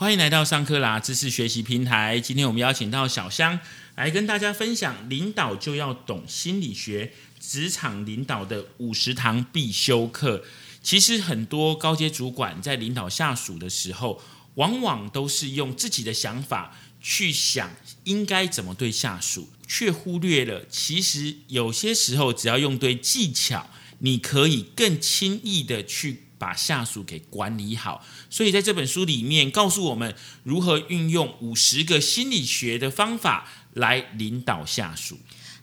欢迎来到上课啦知识学习平台。今天我们邀请到小香来跟大家分享，领导就要懂心理学，职场领导的五十堂必修课。其实很多高阶主管在领导下属的时候，往往都是用自己的想法去想应该怎么对下属，却忽略了其实有些时候只要用对技巧，你可以更轻易的去。把下属给管理好，所以在这本书里面告诉我们如何运用五十个心理学的方法来领导下属。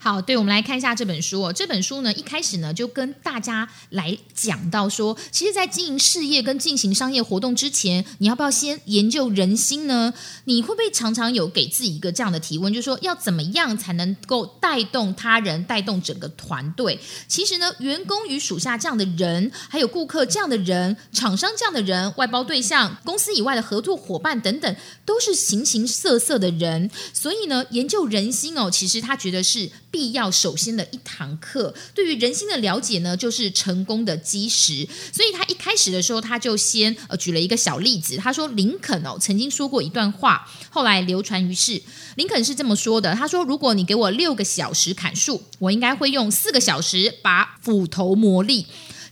好，对，我们来看一下这本书哦。这本书呢，一开始呢就跟大家来讲到说，其实，在经营事业跟进行商业活动之前，你要不要先研究人心呢？你会不会常常有给自己一个这样的提问，就是说，要怎么样才能够带动他人、带动整个团队？其实呢，员工与属下这样的人，还有顾客这样的人，厂商这样的人，外包对象、公司以外的合作伙伴等等，都是形形色色的人。所以呢，研究人心哦，其实他觉得是。必要首先的一堂课，对于人心的了解呢，就是成功的基石。所以他一开始的时候，他就先呃举了一个小例子。他说，林肯哦曾经说过一段话，后来流传于世。林肯是这么说的：他说，如果你给我六个小时砍树，我应该会用四个小时把斧头磨利。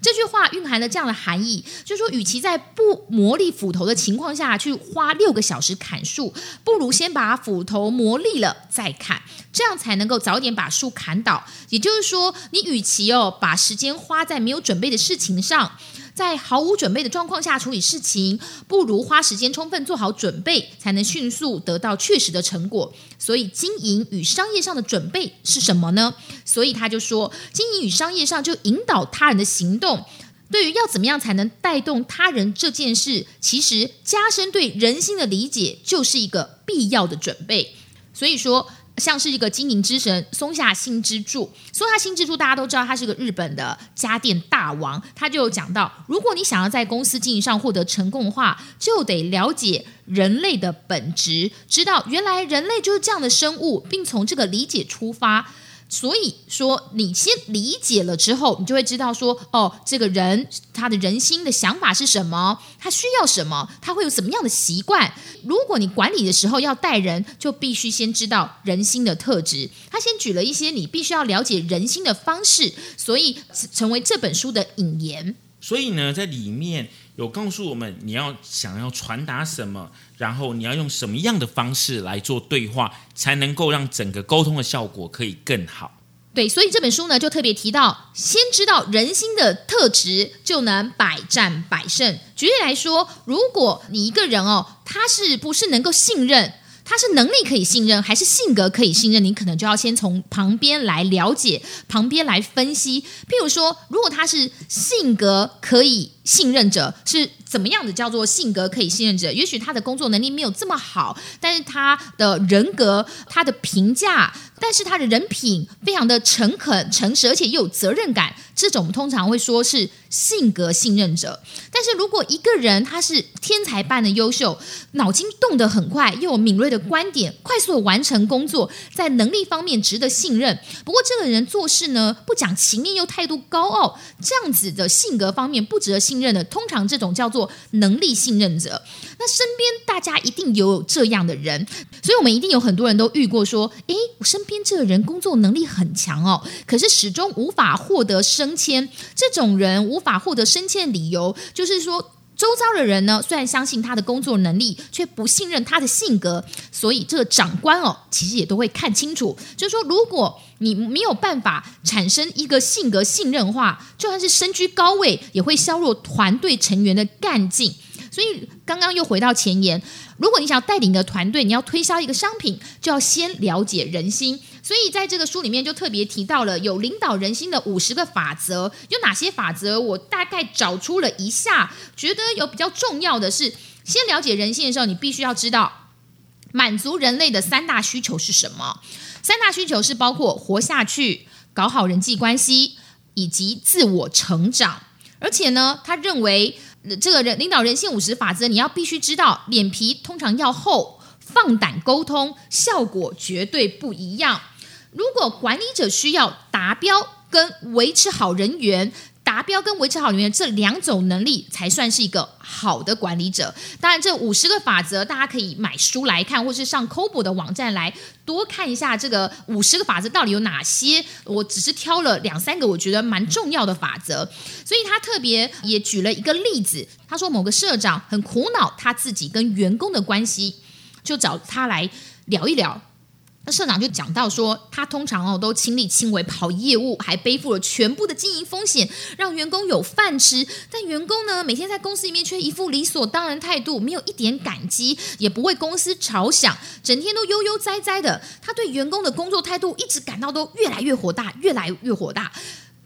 这句话蕴含了这样的含义，就是说，与其在不磨砺斧头的情况下去花六个小时砍树，不如先把斧头磨砺了再砍，这样才能够早点把树砍倒。也就是说，你与其哦把时间花在没有准备的事情上。在毫无准备的状况下处理事情，不如花时间充分做好准备，才能迅速得到确实的成果。所以，经营与商业上的准备是什么呢？所以他就说，经营与商业上就引导他人的行动。对于要怎么样才能带动他人这件事，其实加深对人心的理解，就是一个必要的准备。所以说。像是一个经营之神松下幸之助，松下幸之助大家都知道，他是个日本的家电大王。他就讲到，如果你想要在公司经营上获得成功的话，就得了解人类的本质，知道原来人类就是这样的生物，并从这个理解出发。所以说，你先理解了之后，你就会知道说，哦，这个人他的人心的想法是什么，他需要什么，他会有什么样的习惯。如果你管理的时候要带人，就必须先知道人心的特质。他先举了一些你必须要了解人心的方式，所以成为这本书的引言。所以呢，在里面有告诉我们，你要想要传达什么，然后你要用什么样的方式来做对话，才能够让整个沟通的效果可以更好。对，所以这本书呢，就特别提到，先知道人心的特质，就能百战百胜。举例来说，如果你一个人哦，他是不是能够信任？他是能力可以信任，还是性格可以信任？你可能就要先从旁边来了解，旁边来分析。譬如说，如果他是性格可以信任者，是怎么样的叫做性格可以信任者？也许他的工作能力没有这么好，但是他的人格、他的评价，但是他的人品非常的诚恳、诚实，而且又有责任感。这种通常会说是性格信任者，但是如果一个人他是天才般的优秀，脑筋动得很快，又有敏锐的观点，快速的完成工作，在能力方面值得信任。不过这个人做事呢不讲情面，又态度高傲，这样子的性格方面不值得信信任的，通常这种叫做能力信任者。那身边大家一定有这样的人，所以我们一定有很多人都遇过说，诶，我身边这个人工作能力很强哦，可是始终无法获得。升迁这种人无法获得升迁的理由，就是说，周遭的人呢，虽然相信他的工作能力，却不信任他的性格，所以这个长官哦，其实也都会看清楚，就是说，如果你没有办法产生一个性格信任化，就算是身居高位，也会削弱团队成员的干劲。所以刚刚又回到前言，如果你想要带领一个团队，你要推销一个商品，就要先了解人心。所以在这个书里面就特别提到了有领导人心的五十个法则，有哪些法则？我大概找出了一下，觉得有比较重要的是，先了解人性的时候，你必须要知道满足人类的三大需求是什么。三大需求是包括活下去、搞好人际关系以及自我成长。而且呢，他认为这个人领导人性五十法则，你要必须知道，脸皮通常要厚，放胆沟通，效果绝对不一样。如果管理者需要达标跟维持好人缘，达标跟维持好人员这两种能力，才算是一个好的管理者。当然，这五十个法则大家可以买书来看，或是上 Kobo 的网站来多看一下这个五十个法则到底有哪些。我只是挑了两三个我觉得蛮重要的法则，所以他特别也举了一个例子，他说某个社长很苦恼他自己跟员工的关系，就找他来聊一聊。那社长就讲到说，他通常哦都亲力亲为跑业务，还背负了全部的经营风险，让员工有饭吃。但员工呢，每天在公司里面却一副理所当然态度，没有一点感激，也不为公司着想，整天都悠悠哉哉的。他对员工的工作态度一直感到都越来越火大，越来越火大，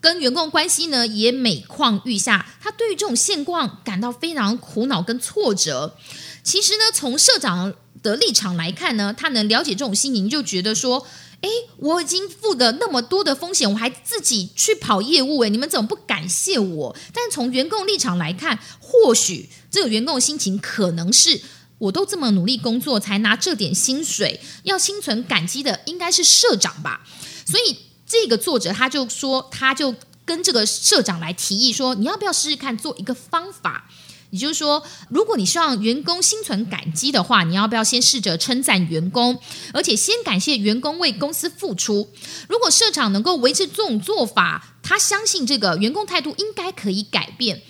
跟员工关系呢也每况愈下。他对于这种现况感到非常苦恼跟挫折。其实呢，从社长。的立场来看呢，他能了解这种心情，就觉得说，哎，我已经付的那么多的风险，我还自己去跑业务，哎，你们怎么不感谢我？但从员工立场来看，或许这个员工的心情可能是，我都这么努力工作才拿这点薪水，要心存感激的应该是社长吧。所以这个作者他就说，他就跟这个社长来提议说，你要不要试试看做一个方法？也就是说，如果你希望员工心存感激的话，你要不要先试着称赞员工，而且先感谢员工为公司付出？如果社长能够维持这种做法，他相信这个员工态度应该可以改变。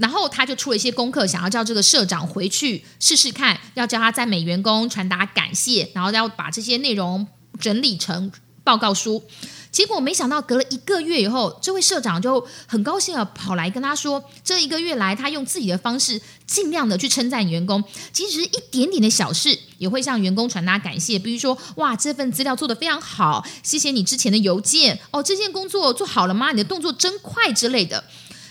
然后他就出了一些功课，想要叫这个社长回去试试看，要教他赞美员工、传达感谢，然后要把这些内容整理成报告书。结果没想到，隔了一个月以后，这位社长就很高兴的跑来跟他说：“这一个月来，他用自己的方式尽量的去称赞员工，即使一点点的小事，也会向员工传达感谢。比如说，哇，这份资料做得非常好，谢谢你之前的邮件哦，这件工作做好了吗？你的动作真快之类的。”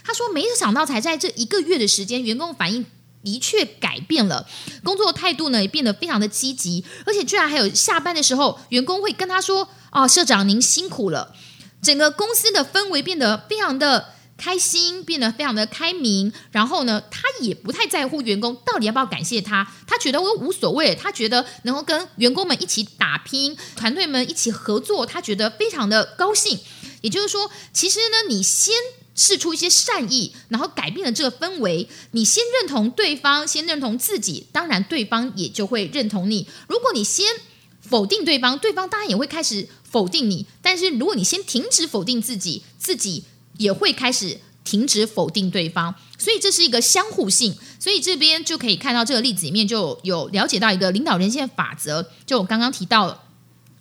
他说：“没想到，才在这一个月的时间，员工反应的确改变了，工作态度呢也变得非常的积极，而且居然还有下班的时候，员工会跟他说。”哦，社长您辛苦了！整个公司的氛围变得非常的开心，变得非常的开明。然后呢，他也不太在乎员工到底要不要感谢他，他觉得我无所谓。他觉得能够跟员工们一起打拼，团队们一起合作，他觉得非常的高兴。也就是说，其实呢，你先试出一些善意，然后改变了这个氛围。你先认同对方，先认同自己，当然对方也就会认同你。如果你先否定对方，对方当然也会开始。否定你，但是如果你先停止否定自己，自己也会开始停止否定对方，所以这是一个相互性。所以这边就可以看到这个例子里面就有了解到一个领导人性的法则。就我刚刚提到，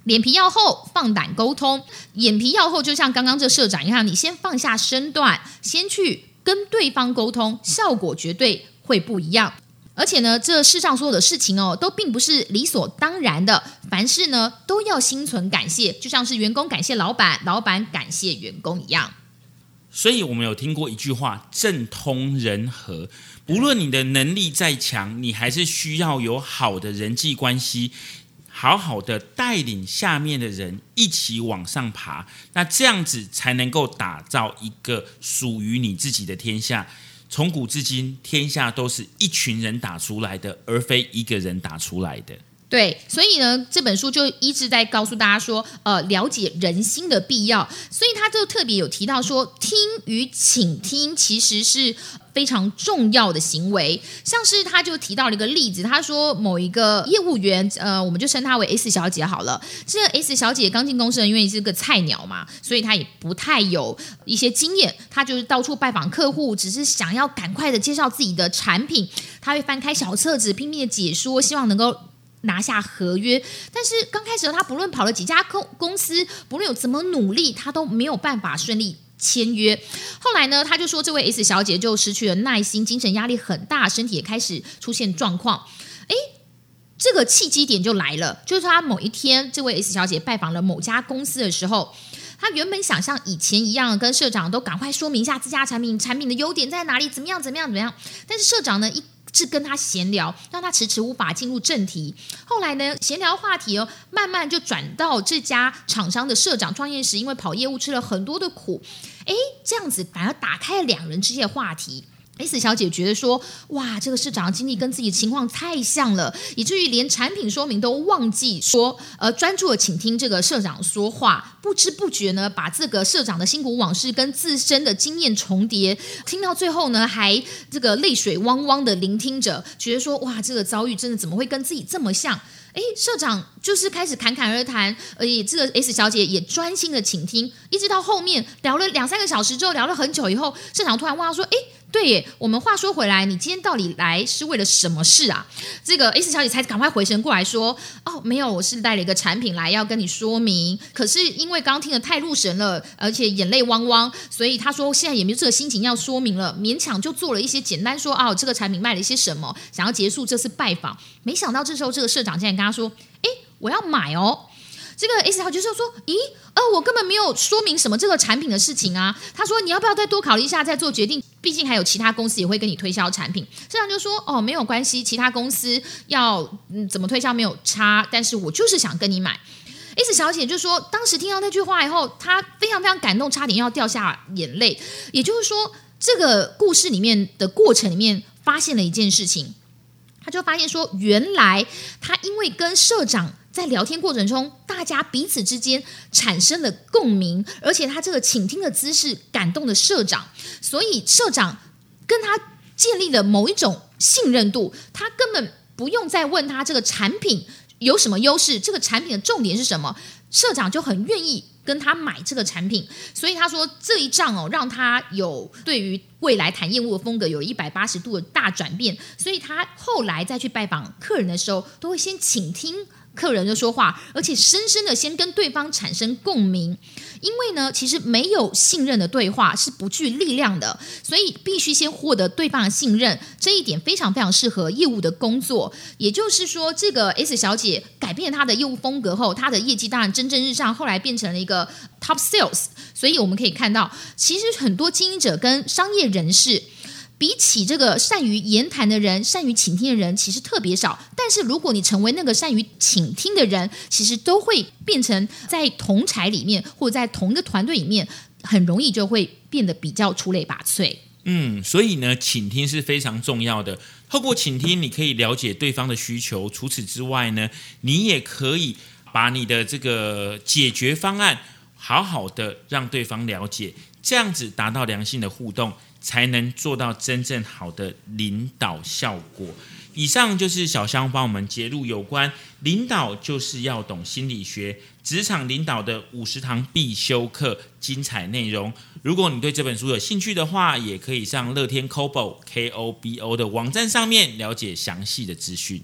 脸皮要厚，放胆沟通。眼皮要厚，就像刚刚这社长一样，你先放下身段，先去跟对方沟通，效果绝对会不一样。而且呢，这世上所有的事情哦，都并不是理所当然的。凡事呢，都要心存感谢，就像是员工感谢老板，老板感谢员工一样。所以我们有听过一句话：“政通人和。”不论你的能力再强，你还是需要有好的人际关系，好好的带领下面的人一起往上爬。那这样子才能够打造一个属于你自己的天下。从古至今，天下都是一群人打出来的，而非一个人打出来的。对，所以呢，这本书就一直在告诉大家说，呃，了解人心的必要。所以他就特别有提到说，听与倾听其实是。非常重要的行为，像是他就提到了一个例子，他说某一个业务员，呃，我们就称她为 S 小姐好了。这个 S 小姐刚进公司，因为是个菜鸟嘛，所以她也不太有一些经验。她就是到处拜访客户，只是想要赶快的介绍自己的产品。她会翻开小册子，拼命的解说，希望能够拿下合约。但是刚开始，他不论跑了几家公公司，不论有怎么努力，他都没有办法顺利。签约，后来呢，他就说这位 S 小姐就失去了耐心，精神压力很大，身体也开始出现状况。诶，这个契机点就来了，就是他某一天，这位 S 小姐拜访了某家公司的时候，她原本想像以前一样，跟社长都赶快说明一下自家产品产品的优点在哪里，怎么样怎么样怎么样。但是社长呢一。是跟他闲聊，让他迟迟无法进入正题。后来呢，闲聊话题哦，慢慢就转到这家厂商的社长创业时，因为跑业务吃了很多的苦，诶，这样子反而打开了两人之间的话题。S 小姐觉得说，哇，这个社长的经历跟自己情况太像了，以至于连产品说明都忘记说，呃，专注的倾听这个社长说话，不知不觉呢，把这个社长的辛苦往事跟自身的经验重叠，听到最后呢，还这个泪水汪汪的聆听着，觉得说，哇，这个遭遇真的怎么会跟自己这么像？哎，社长就是开始侃侃而谈，而且这个 S 小姐也专心的倾听，一直到后面聊了两三个小时之后，聊了很久以后，社长突然问她说：“哎。”对耶，我们话说回来，你今天到底来是为了什么事啊？这个 S 小姐才赶快回神过来说：“哦，没有，我是带了一个产品来要跟你说明。可是因为刚听得太入神了，而且眼泪汪汪，所以她说现在也没有这个心情要说明了，勉强就做了一些简单说哦，这个产品卖了一些什么，想要结束这次拜访。没想到这时候这个社长竟然跟她说：哎，我要买哦。”这个 S 小姐就说：“咦，呃，我根本没有说明什么这个产品的事情啊。”他说：“你要不要再多考虑一下，再做决定？毕竟还有其他公司也会跟你推销产品。”社长就说：“哦，没有关系，其他公司要怎么推销没有差，但是我就是想跟你买。”S 小姐就说：“当时听到那句话以后，她非常非常感动，差点要掉下眼泪。也就是说，这个故事里面的过程里面，发现了一件事情，她就发现说，原来她因为跟社长。在聊天过程中，大家彼此之间产生了共鸣，而且他这个倾听的姿势感动了社长，所以社长跟他建立了某一种信任度。他根本不用再问他这个产品有什么优势，这个产品的重点是什么，社长就很愿意跟他买这个产品。所以他说这一仗哦，让他有对于未来谈业务的风格有一百八十度的大转变。所以他后来再去拜访客人的时候，都会先倾听。客人就说话，而且深深的先跟对方产生共鸣，因为呢，其实没有信任的对话是不具力量的，所以必须先获得对方的信任。这一点非常非常适合业务的工作。也就是说，这个 S 小姐改变她的业务风格后，她的业绩当然蒸蒸日上，后来变成了一个 Top Sales。所以我们可以看到，其实很多经营者跟商业人士。比起这个善于言谈的人，善于倾听的人其实特别少。但是如果你成为那个善于倾听的人，其实都会变成在同才里面或者在同一个团队里面，很容易就会变得比较出类拔萃。嗯，所以呢，倾听是非常重要的。透过倾听，你可以了解对方的需求。除此之外呢，你也可以把你的这个解决方案好好的让对方了解，这样子达到良性的互动。才能做到真正好的领导效果。以上就是小香帮我们揭露有关领导就是要懂心理学、职场领导的五十堂必修课精彩内容。如果你对这本书有兴趣的话，也可以上乐天 Kobo K O B O 的网站上面了解详细的资讯。